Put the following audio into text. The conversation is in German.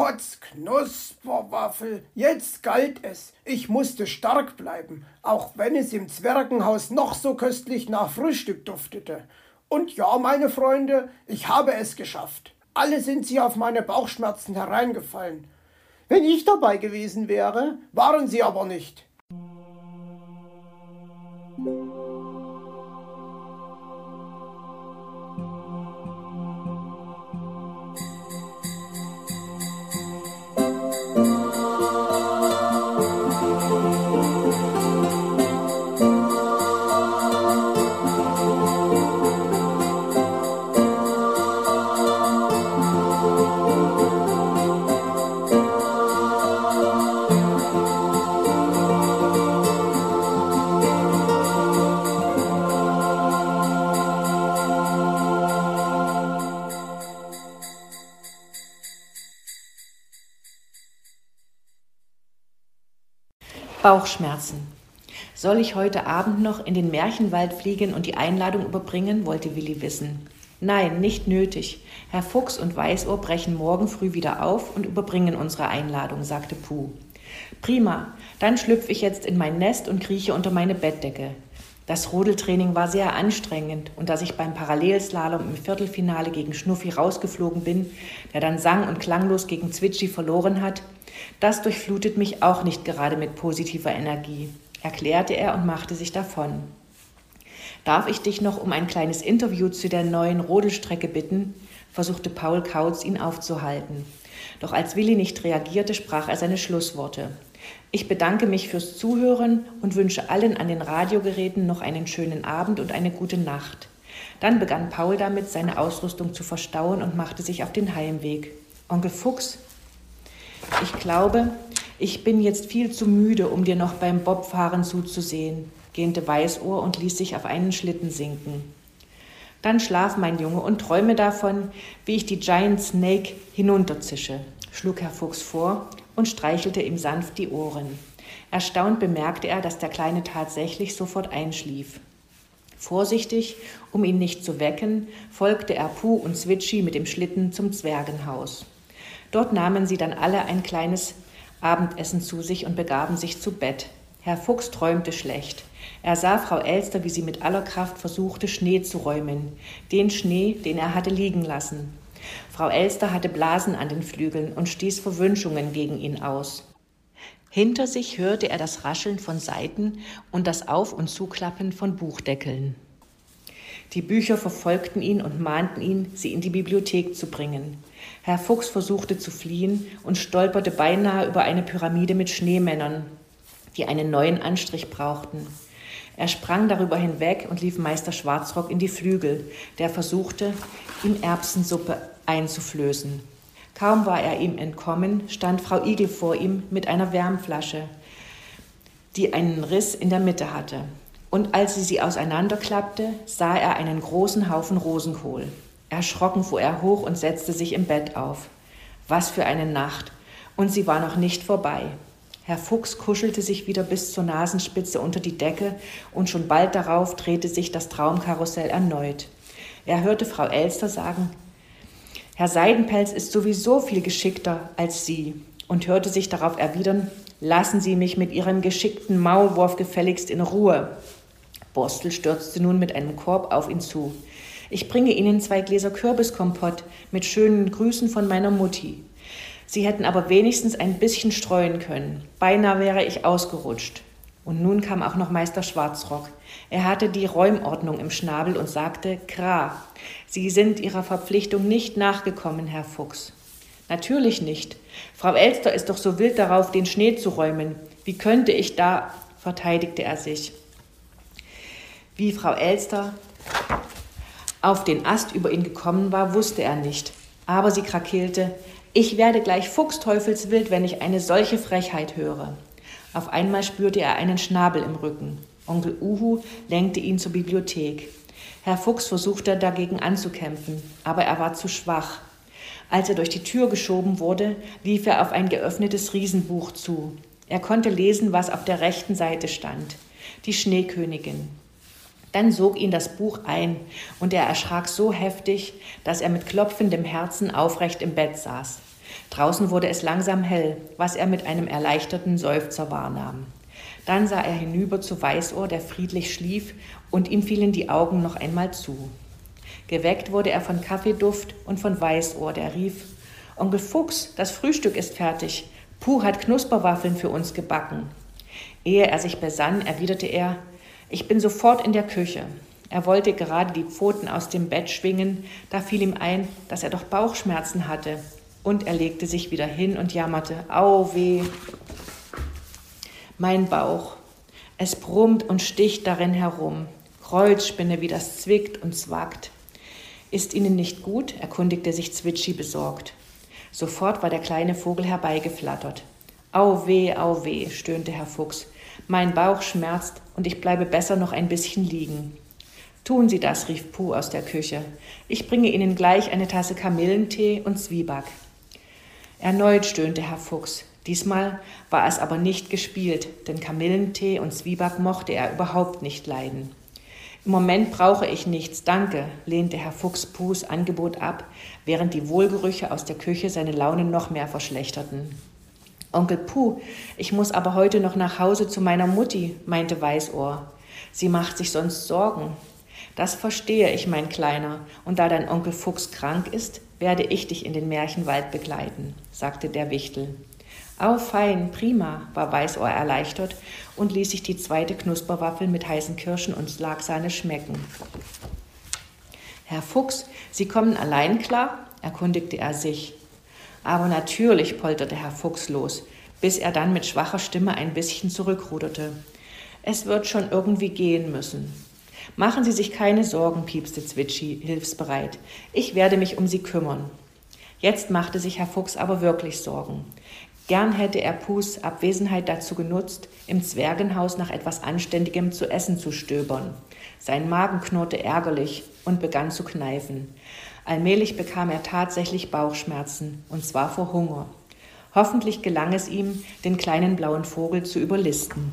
Potz Knusperwaffel, jetzt galt es. Ich musste stark bleiben, auch wenn es im Zwergenhaus noch so köstlich nach Frühstück duftete. Und ja, meine Freunde, ich habe es geschafft. Alle sind sie auf meine Bauchschmerzen hereingefallen. Wenn ich dabei gewesen wäre, waren sie aber nicht. Bauchschmerzen. Soll ich heute Abend noch in den Märchenwald fliegen und die Einladung überbringen? wollte Willi wissen. Nein, nicht nötig. Herr Fuchs und Weißohr brechen morgen früh wieder auf und überbringen unsere Einladung, sagte Puh. Prima, dann schlüpfe ich jetzt in mein Nest und krieche unter meine Bettdecke. Das Rodeltraining war sehr anstrengend und dass ich beim Parallelslalom im Viertelfinale gegen Schnuffi rausgeflogen bin, der dann sang und klanglos gegen Zwitschi verloren hat, das durchflutet mich auch nicht gerade mit positiver Energie, erklärte er und machte sich davon. Darf ich dich noch um ein kleines Interview zu der neuen Rodelstrecke bitten? versuchte Paul Kautz ihn aufzuhalten. Doch als Willi nicht reagierte, sprach er seine Schlussworte. Ich bedanke mich fürs Zuhören und wünsche allen an den Radiogeräten noch einen schönen Abend und eine gute Nacht. Dann begann Paul damit, seine Ausrüstung zu verstauen und machte sich auf den Heimweg. Onkel Fuchs, ich glaube, ich bin jetzt viel zu müde, um dir noch beim Bobfahren zuzusehen, gähnte Weißohr und ließ sich auf einen Schlitten sinken. Dann schlaf, mein Junge, und träume davon, wie ich die Giant Snake hinunterzische, schlug Herr Fuchs vor und streichelte ihm sanft die Ohren. Erstaunt bemerkte er, dass der Kleine tatsächlich sofort einschlief. Vorsichtig, um ihn nicht zu wecken, folgte er Puh und Switchy mit dem Schlitten zum Zwergenhaus. Dort nahmen sie dann alle ein kleines Abendessen zu sich und begaben sich zu Bett. Herr Fuchs träumte schlecht. Er sah Frau Elster, wie sie mit aller Kraft versuchte, Schnee zu räumen, den Schnee, den er hatte liegen lassen. Frau Elster hatte Blasen an den Flügeln und stieß Verwünschungen gegen ihn aus. Hinter sich hörte er das Rascheln von Seiten und das Auf- und Zuklappen von Buchdeckeln. Die Bücher verfolgten ihn und mahnten ihn, sie in die Bibliothek zu bringen. Herr Fuchs versuchte zu fliehen und stolperte beinahe über eine Pyramide mit Schneemännern, die einen neuen Anstrich brauchten. Er sprang darüber hinweg und lief Meister Schwarzrock in die Flügel, der versuchte, ihm Erbsensuppe einzuflößen. Kaum war er ihm entkommen, stand Frau Igel vor ihm mit einer Wärmflasche, die einen Riss in der Mitte hatte. Und als sie sie auseinanderklappte, sah er einen großen Haufen Rosenkohl. Erschrocken fuhr er hoch und setzte sich im Bett auf. Was für eine Nacht! Und sie war noch nicht vorbei. Herr Fuchs kuschelte sich wieder bis zur Nasenspitze unter die Decke und schon bald darauf drehte sich das Traumkarussell erneut. Er hörte Frau Elster sagen, Herr Seidenpelz ist sowieso viel geschickter als Sie und hörte sich darauf erwidern, lassen Sie mich mit Ihrem geschickten Maulwurf gefälligst in Ruhe. Borstel stürzte nun mit einem Korb auf ihn zu. Ich bringe Ihnen zwei Gläser Kürbiskompott mit schönen Grüßen von meiner Mutti. Sie hätten aber wenigstens ein bisschen streuen können. Beinahe wäre ich ausgerutscht. Und nun kam auch noch Meister Schwarzrock. Er hatte die Räumordnung im Schnabel und sagte, Gra, Sie sind Ihrer Verpflichtung nicht nachgekommen, Herr Fuchs. Natürlich nicht. Frau Elster ist doch so wild darauf, den Schnee zu räumen. Wie könnte ich da, verteidigte er sich. Wie Frau Elster auf den Ast über ihn gekommen war, wusste er nicht. Aber sie krakeelte, ich werde gleich fuchsteufelswild, wenn ich eine solche Frechheit höre. Auf einmal spürte er einen Schnabel im Rücken. Onkel Uhu lenkte ihn zur Bibliothek. Herr Fuchs versuchte dagegen anzukämpfen, aber er war zu schwach. Als er durch die Tür geschoben wurde, lief er auf ein geöffnetes Riesenbuch zu. Er konnte lesen, was auf der rechten Seite stand. Die Schneekönigin. Dann sog ihn das Buch ein, und er erschrak so heftig, dass er mit klopfendem Herzen aufrecht im Bett saß. Draußen wurde es langsam hell, was er mit einem erleichterten Seufzer wahrnahm. Dann sah er hinüber zu Weißohr, der friedlich schlief, und ihm fielen die Augen noch einmal zu. Geweckt wurde er von Kaffeeduft und von Weißohr, der rief: Onkel Fuchs, das Frühstück ist fertig. Puh hat Knusperwaffeln für uns gebacken. Ehe er sich besann, erwiderte er: Ich bin sofort in der Küche. Er wollte gerade die Pfoten aus dem Bett schwingen, da fiel ihm ein, dass er doch Bauchschmerzen hatte, und er legte sich wieder hin und jammerte: Au weh! Mein Bauch. Es brummt und sticht darin herum. Kreuzspinne, wie das zwickt und zwackt. Ist Ihnen nicht gut? erkundigte sich Zwitschi besorgt. Sofort war der kleine Vogel herbeigeflattert. Au weh, au weh, stöhnte Herr Fuchs. Mein Bauch schmerzt und ich bleibe besser noch ein bisschen liegen. Tun Sie das, rief Puh aus der Küche. Ich bringe Ihnen gleich eine Tasse Kamillentee und Zwieback. Erneut stöhnte Herr Fuchs. Diesmal war es aber nicht gespielt, denn Kamillentee und Zwieback mochte er überhaupt nicht leiden. Im Moment brauche ich nichts, danke, lehnte Herr Fuchs Puhs Angebot ab, während die Wohlgerüche aus der Küche seine Laune noch mehr verschlechterten. Onkel Puh, ich muss aber heute noch nach Hause zu meiner Mutti, meinte Weißohr. Sie macht sich sonst Sorgen. Das verstehe ich, mein Kleiner, und da dein Onkel Fuchs krank ist, werde ich dich in den Märchenwald begleiten, sagte der Wichtel. Au, fein, prima, war Weißohr erleichtert und ließ sich die zweite Knusperwaffel mit heißen Kirschen und Slagsahne schmecken. Herr Fuchs, Sie kommen allein klar? erkundigte er sich. Aber natürlich, polterte Herr Fuchs los, bis er dann mit schwacher Stimme ein bisschen zurückruderte. Es wird schon irgendwie gehen müssen. Machen Sie sich keine Sorgen, piepste Zwitschi hilfsbereit. Ich werde mich um Sie kümmern. Jetzt machte sich Herr Fuchs aber wirklich Sorgen. Gern hätte er Pus Abwesenheit dazu genutzt, im Zwergenhaus nach etwas Anständigem zu essen zu stöbern. Sein Magen knurrte ärgerlich und begann zu kneifen. Allmählich bekam er tatsächlich Bauchschmerzen, und zwar vor Hunger. Hoffentlich gelang es ihm, den kleinen blauen Vogel zu überlisten.